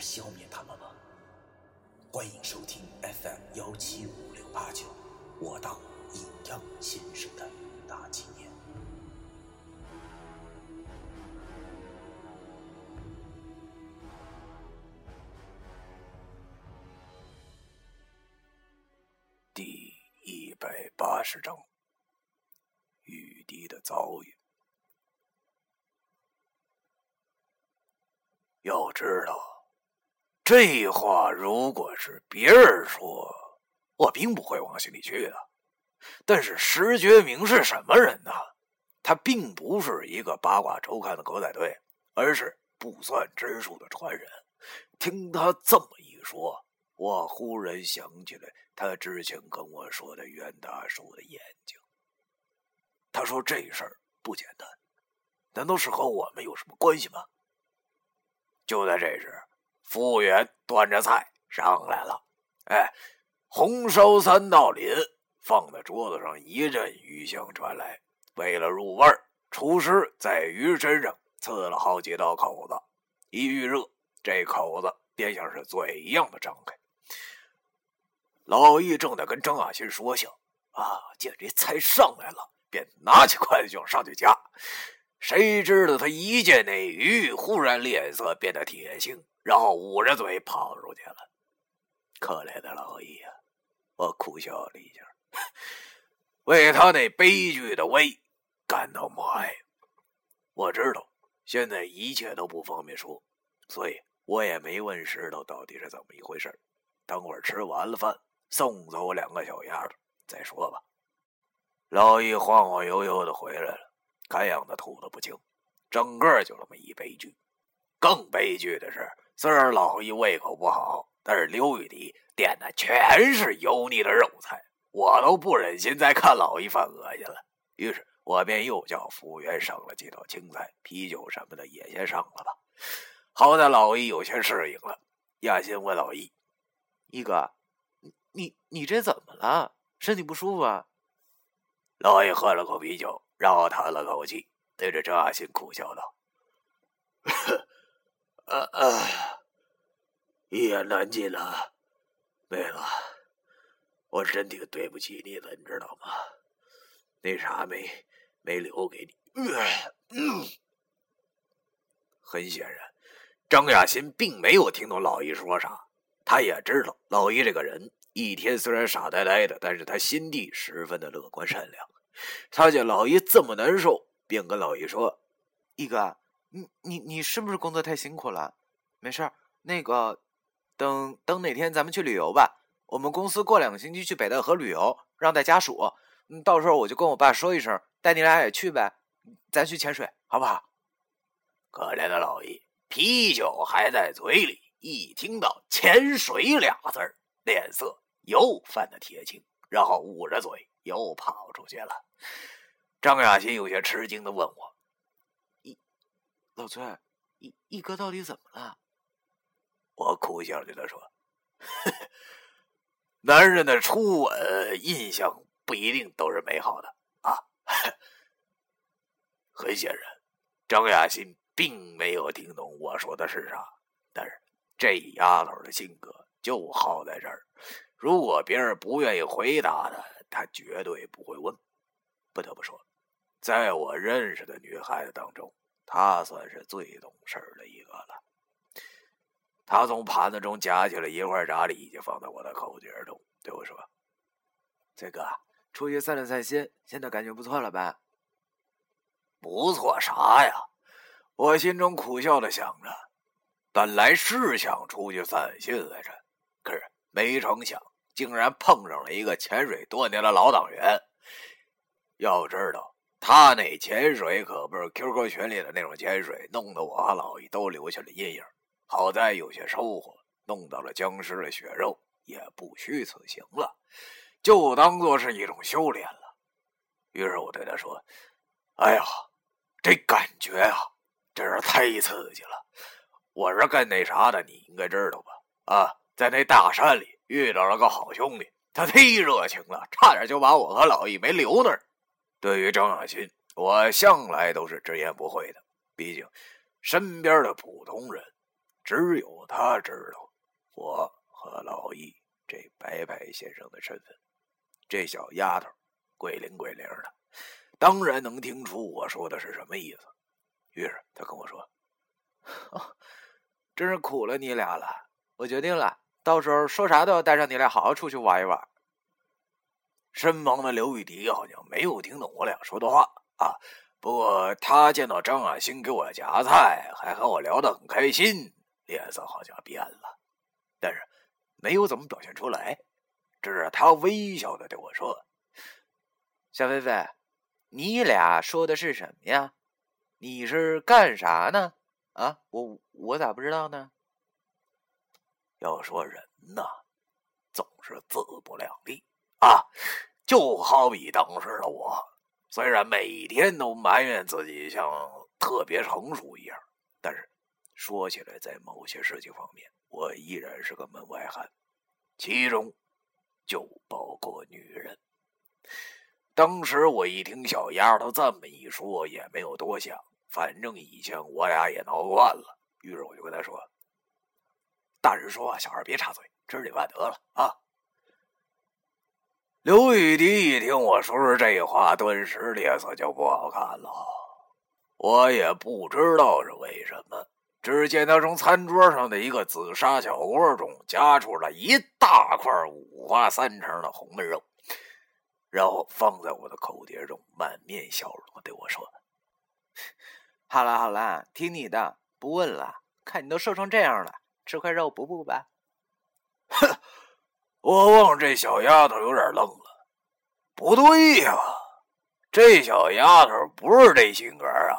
消灭他们吗？欢迎收听 FM 幺七五六八九，我当阴阳先生的大纪念。这话如果是别人说，我并不会往心里去的。但是石觉明是什么人呢？他并不是一个八卦周刊的狗仔队，而是不算之数的传人。听他这么一说，我忽然想起来他之前跟我说的袁大叔的眼睛。他说这事儿不简单，难道是和我们有什么关系吗？就在这时，服务员端着菜上来了。哎，红烧三道鳞放在桌子上，一阵鱼香传来。为了入味儿，厨师在鱼身上刺了好几道口子，一遇热，这口子便像是嘴一样的张开。老易正在跟张亚新说笑，啊，见这菜上来了，便拿起筷子就上去夹。谁知道他一见那鱼，忽然脸色变得铁青，然后捂着嘴跑出去了。可怜的老易啊，我苦笑了一下，为他那悲剧的威感到默哀。我知道现在一切都不方便说，所以我也没问石头到底是怎么一回事。等会儿吃完了饭，送走两个小丫头再说吧。老易晃晃悠悠的回来了。看样子吐的不轻，整个就这么一悲剧。更悲剧的是，虽然老易胃口不好，但是刘玉迪点的全是油腻的肉菜，我都不忍心再看老易犯恶心了。于是我便又叫服务员上了几道青菜、啤酒什么的，也先上了吧。好在老易有些适应了。亚欣问老易：“一哥，你你这怎么了？身体不舒服啊？”老易喝了口啤酒。然后叹了口气，对着张亚新苦笑道：“呵 啊啊，一言难尽了，妹子，我真挺对不起你的，你知道吗？那啥没没留给你。”很显然，张亚新并没有听懂老易说啥。他也知道老易这个人一天虽然傻呆呆的，但是他心地十分的乐观善良。他见老姨这么难受，便跟老姨说：“一哥，你你你是不是工作太辛苦了？没事那个，等等哪天咱们去旅游吧。我们公司过两个星期去北戴河旅游，让带家属。到时候我就跟我爸说一声，带你俩也去呗。咱去潜水，好不好？”可怜的老姨，啤酒还在嘴里，一听到“潜水”俩字儿，脸色又泛得铁青，然后捂着嘴。又跑出去了。张亚新有些吃惊的问我：“老崔，一一哥到底怎么了？”我苦笑对他说：“男人的初吻印象不一定都是美好的啊。”很显然，张雅欣并没有听懂我说的是啥。但是这丫头的性格就好在这儿，如果别人不愿意回答的。她绝对不会问。不得不说，在我认识的女孩子当中，他算是最懂事的一个了。他从盘子中夹起了一块炸里脊，放在我的口诀中，对我说：“崔哥，出去散了散心，现在感觉不错了吧？”“不错啥呀？”我心中苦笑的想着。本来是想出去散心来着，可是没成想。竟然碰上了一个潜水多年的老党员。要知道，他那潜水可不是 QQ 群里的那种潜水，弄得我和老易都留下了阴影。好在有些收获，弄到了僵尸的血肉，也不虚此行了，就当做是一种修炼了。于是我对他说：“哎呀，这感觉啊，真是太刺激了！我是干那啥的，你应该知道吧？啊，在那大山里遇到了个好兄弟，他忒热情了，差点就把我和老易没留那儿。对于张亚新，我向来都是直言不讳的，毕竟身边的普通人只有他知道我和老易这白白先生的身份。这小丫头。”鬼灵鬼灵的，当然能听出我说的是什么意思。于是他跟我说：“真是苦了你俩了。我决定了，到时候说啥都要带上你俩好好出去玩一玩。”身旁的刘玉迪好像没有听懂我俩说的话啊，不过他见到张亚兴给我夹菜，还和我聊得很开心，脸色好像变了，但是没有怎么表现出来，只是他微笑的对我说。小飞飞，你俩说的是什么呀？你是干啥呢？啊，我我咋不知道呢？要说人呐，总是自不量力啊，就好比当时的我，虽然每天都埋怨自己像特别成熟一样，但是说起来，在某些事情方面，我依然是个门外汉，其中就包括女人。当时我一听小丫头这么一说，也没有多想，反正以前我俩也闹惯了。于是我就跟她说：“大人说话，小孩别插嘴，知礼万得了啊。”刘雨迪一听我说出这话，顿时脸色就不好看了。我也不知道是为什么，只见他从餐桌上的一个紫砂小锅中夹出了一大块五花三成的红焖肉。然后放在我的口碟中，满面笑容的对我说：“好了好了，听你的，不问了。看你都瘦成这样了，吃块肉补补吧。”哼，我望这小丫头有点愣了。不对呀，这小丫头不是这性格啊？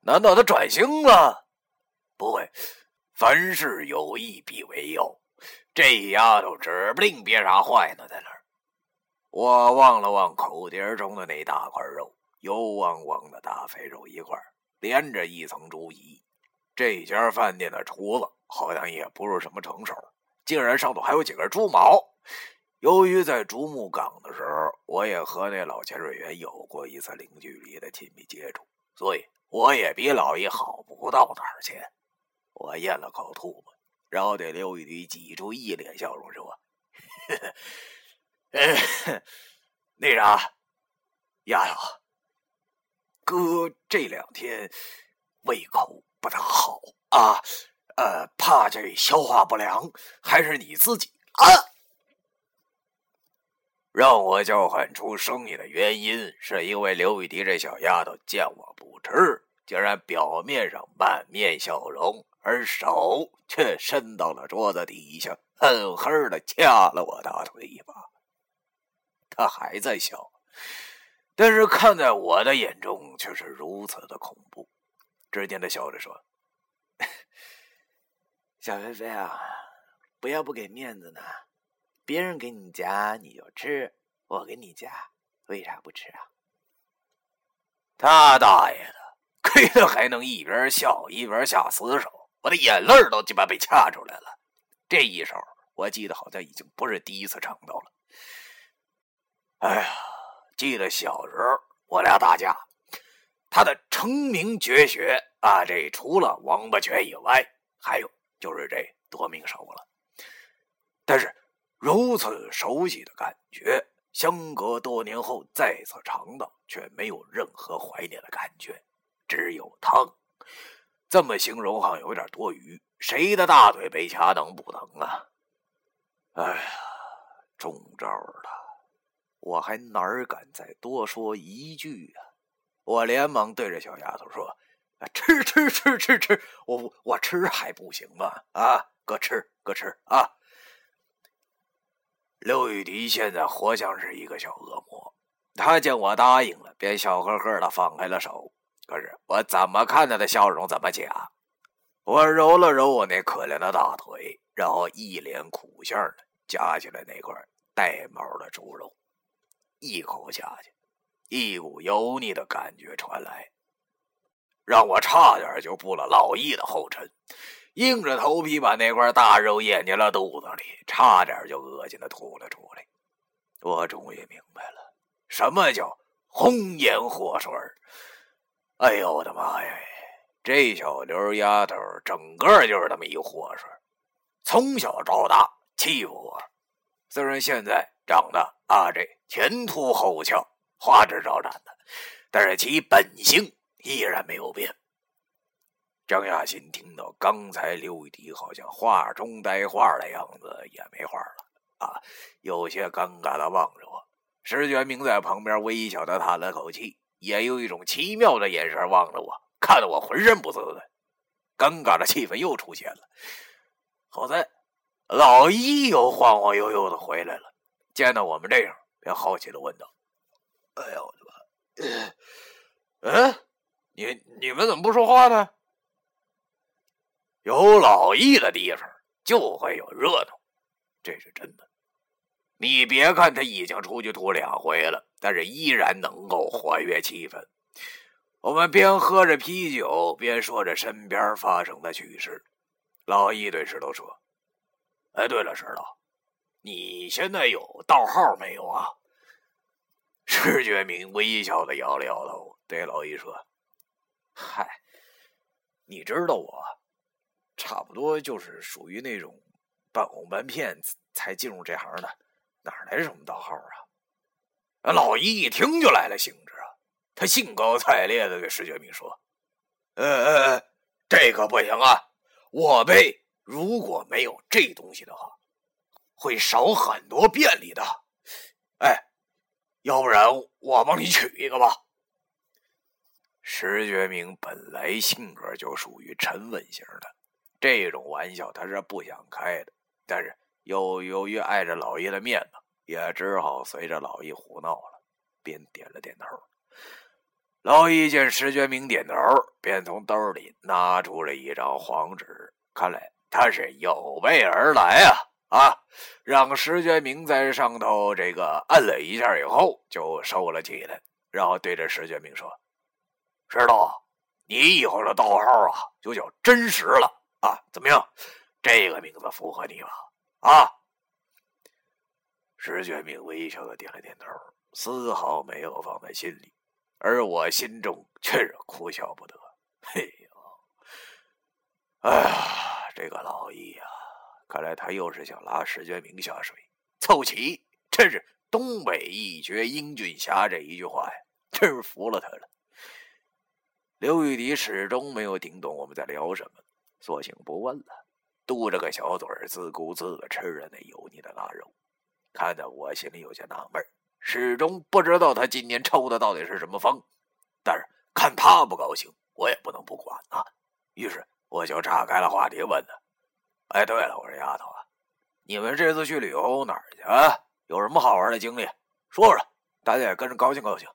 难道她转性了？不会，凡事有意必为有，这丫头指不定憋啥坏呢，在那儿。我望了望口碟中的那大块肉，油汪汪的大肥肉一块，连着一层猪胰。这家饭店的厨子好像也不是什么成手，竟然上头还有几根猪毛。由于在竹木岗的时候，我也和那老潜水员有过一次零距离的亲密接触，所以我也比老易好不到哪儿去。我咽了口吐沫，然后对刘玉迪挤出一脸笑容说：“呵呵。”哎，那啥，丫头，哥这两天胃口不大好啊，呃，怕这消化不良，还是你自己啊？让我叫唤出声音的原因，是因为刘雨迪这小丫头见我不吃，竟然表面上满面笑容，而手却伸到了桌子底下，狠狠的掐了我大腿一把。他还在笑，但是看在我的眼中却是如此的恐怖。只见他笑着说：“ 小菲菲啊，不要不给面子呢。别人给你夹你就吃，我给你夹，为啥不吃啊？”他大爷的，亏他还能一边笑一边下死手，我的眼泪都鸡巴被掐出来了。这一手，我记得好像已经不是第一次尝到了。哎呀，记得小时候我俩打架，他的成名绝学啊，这除了王八拳以外，还有就是这夺命手了。但是如此熟悉的感觉，相隔多年后再次尝到，却没有任何怀念的感觉，只有疼。这么形容好像有点多余。谁的大腿被掐能不疼啊？哎呀，中招了。我还哪敢再多说一句啊！我连忙对着小丫头说：“吃吃吃吃吃，我我吃还不行吗？啊，哥吃哥吃啊！”刘雨迪现在活像是一个小恶魔，他见我答应了，便笑呵呵的放开了手。可是我怎么看他的笑容怎么假。我揉了揉我那可怜的大腿，然后一脸苦相的夹起来那块带毛的猪肉，一口下去，一股油腻的感觉传来，让我差点就步了老易的后尘，硬着头皮把那块大肉咽进了肚子里，差点就恶心的吐了出来。我终于明白了，什么叫红颜祸水哎呦我的妈呀！这小刘丫头整个就是这么一祸水，从小到大欺负我。虽然现在长得啊这前凸后翘、花枝招展的，但是其本性依然没有变。张亚新听到刚才刘玉迪好像话中带话的样子，也没话了啊，有些尴尬的望着我。石觉明在旁边微笑的叹了口气，也有一种奇妙的眼神望着我。看得我浑身不自在，尴尬的气氛又出现了。好在老一又晃晃悠悠的回来了，见到我们这样，便好奇的问道：“哎呀，我的妈！嗯，你你们怎么不说话呢？有老易的地方就会有热闹，这是真的。你别看他已经出去吐两回了，但是依然能够活跃气氛。”我们边喝着啤酒，边说着身边发生的趣事。老易对石头说：“哎，对了，石头，你现在有道号没有啊？”石觉明微笑的摇了摇头，对老易说：“嗨，你知道我，差不多就是属于那种半哄半骗才进入这行的，哪来什么盗号啊？”老一一听就来了兴致啊。他兴高采烈的对石觉明说：“呃呃，这可不行啊！我辈如果没有这东西的话，会少很多便利的。哎，要不然我帮你取一个吧。”石觉明本来性格就属于沉稳型的，这种玩笑他是不想开的，但是又由于碍着老爷的面子，也只好随着老爷胡闹了，便点了点头。老易见石觉明点头，便从兜里拿出了一张黄纸，看来他是有备而来啊！啊，让石觉明在上头这个摁了一下以后，就收了起来，然后对着石觉明说：“石头，你以后的道号啊，就叫真实了啊！怎么样？这个名字符合你吧？”啊！石觉明微笑的点了点头，丝毫没有放在心里。而我心中却是哭笑不得。嘿呦，哎呀，这个老易呀，看来他又是想拉石觉明下水，凑齐，真是东北一绝英俊侠这一句话呀，真是服了他了。刘玉迪始终没有听懂我们在聊什么，索性不问了，嘟着个小嘴儿，自顾自的吃着那油腻的腊肉，看得我心里有些纳闷儿。始终不知道他今年抽的到底是什么风，但是看他不高兴，我也不能不管啊。于是我就岔开了话题问他：“哎，对了，我说丫头啊，你们这次去旅游哪儿去啊？有什么好玩的经历？说说，大家也跟着高兴高兴。”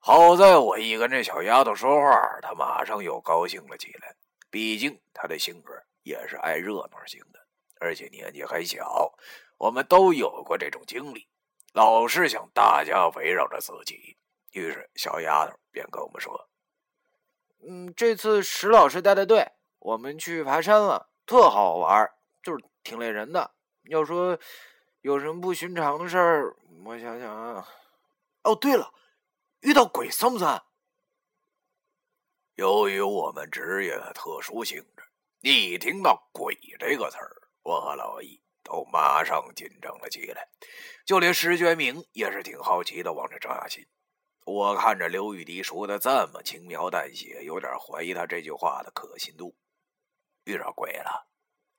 好在我一跟这小丫头说话，她马上又高兴了起来。毕竟他的性格也是爱热闹型的，而且年纪还小，我们都有过这种经历。老是想大家围绕着自己，于是小丫头便跟我们说：“嗯，这次石老师带的队，我们去爬山了，特好玩，就是挺累人的。要说有什么不寻常的事儿，我想想啊，哦，对了，遇到鬼算不算？由于我们职业的特殊性质，一听到‘鬼’这个词儿，我和老易。”都马上紧张了起来，就连石觉明也是挺好奇的望着张亚新。我看着刘玉迪说的这么轻描淡写，有点怀疑他这句话的可信度。遇着鬼了？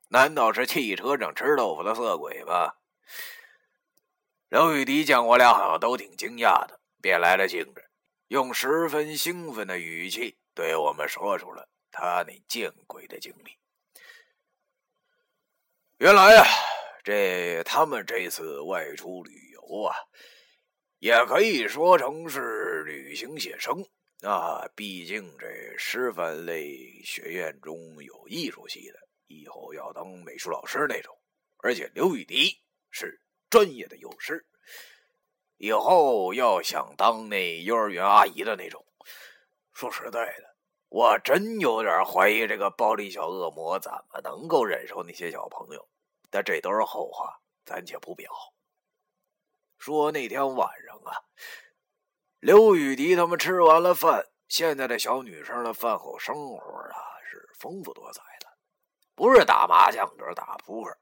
难道是汽车上吃豆腐的色鬼吧？刘玉迪见我俩好像都挺惊讶的，便来了兴致，用十分兴奋的语气对我们说出了他那见鬼的经历。原来呀。这他们这次外出旅游啊，也可以说成是旅行写生啊。毕竟这师范类学院中有艺术系的，以后要当美术老师那种，而且刘雨迪是专业的幼师，以后要想当那幼儿园阿姨的那种。说实在的，我真有点怀疑这个暴力小恶魔怎么能够忍受那些小朋友。但这都是后话，暂且不表。说那天晚上啊，刘雨迪他们吃完了饭，现在的小女生的饭后生活啊是丰富多彩的，不是打麻将就是打扑克，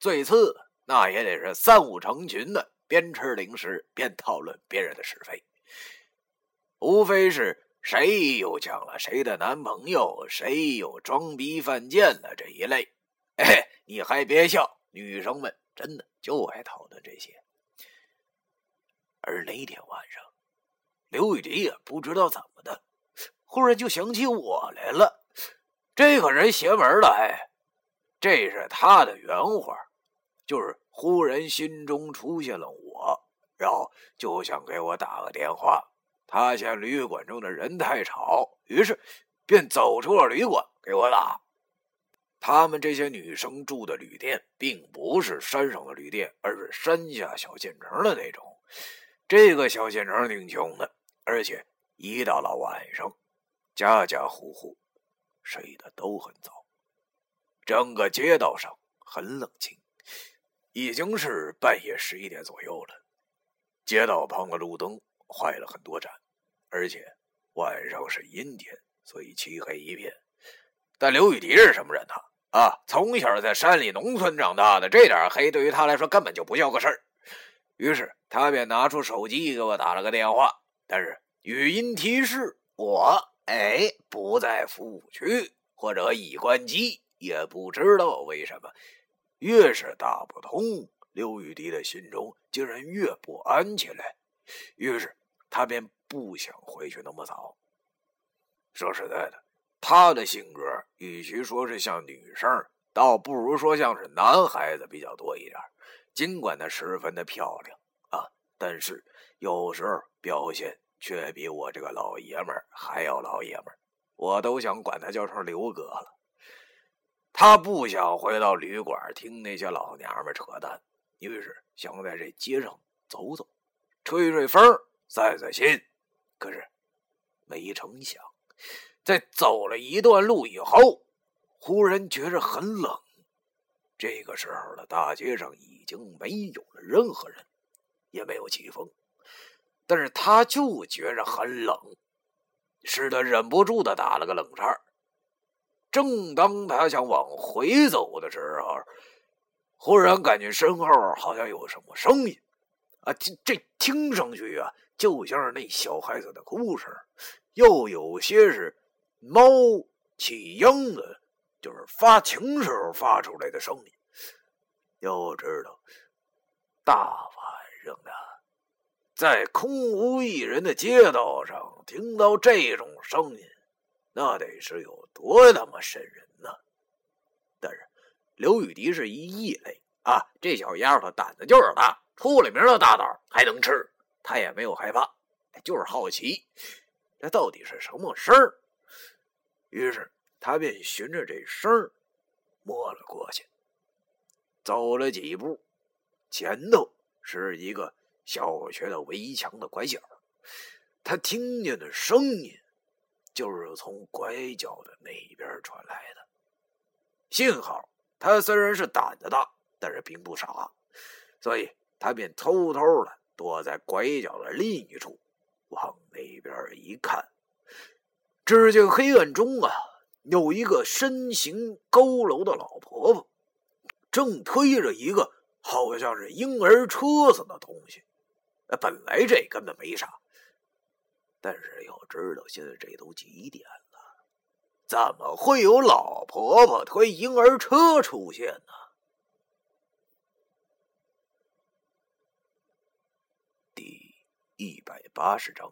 最次那也得是三五成群的，边吃零食边讨论别人的是非，无非是谁又抢了谁的男朋友，谁又装逼犯贱了这一类。哎，你还别笑，女生们真的就爱讨论这些。而那天晚上，刘雨迪也不知道怎么的，忽然就想起我来了。这个人邪门了，哎，这是他的原话，就是忽然心中出现了我，然后就想给我打个电话。他嫌旅馆中的人太吵，于是便走出了旅馆给我打。他们这些女生住的旅店，并不是山上的旅店，而是山下小县城的那种。这个小县城挺穷的，而且一到了晚上，家家户户睡得都很早，整个街道上很冷清。已经是半夜十一点左右了，街道旁的路灯坏了很多盏，而且晚上是阴天，所以漆黑一片。但刘雨迪是什么人呢？啊，从小在山里农村长大的，这点黑对于他来说根本就不叫个事儿。于是他便拿出手机给我打了个电话，但是语音提示我：“哎，不在服务区，或者已关机。”也不知道为什么，越是打不通，刘雨迪的心中竟然越不安起来。于是他便不想回去那么早。说实在的，他的性格与其说是像女生，倒不如说像是男孩子比较多一点。尽管她十分的漂亮啊，但是有时候表现却比我这个老爷们还要老爷们，我都想管他叫成刘哥了。他不想回到旅馆听那些老娘们扯淡，于是想在这街上走走，吹吹风，散散心。可是没成想，在走了一段路以后，忽然觉着很冷。这个时候的大街上已经没有了任何人，也没有起风，但是他就觉着很冷，使他忍不住的打了个冷颤。正当他想往回走的时候，忽然感觉身后好像有什么声音，啊，这这听上去啊，就像是那小孩子的哭声，又有些是猫起秧子。就是发情时候发出来的声音。要知道，大晚上的，在空无一人的街道上听到这种声音，那得是有多他妈瘆人呢！但是刘雨迪是一异类啊，这小丫头胆子就是大，出了名的大胆，还能吃。他也没有害怕，就是好奇，这到底是什么事儿？于是。他便循着这声儿摸了过去，走了几步，前头是一个小学的围墙的拐角。他听见的声音就是从拐角的那边传来的。幸好他虽然是胆子大，但是并不傻，所以他便偷偷的躲在拐角的另一处，往那边一看，只见黑暗中啊。有一个身形佝偻的老婆婆，正推着一个好像是婴儿车似的东西。本来这根本没啥，但是要知道现在这都几点了，怎么会有老婆婆推婴儿车出现呢？第一百八十章。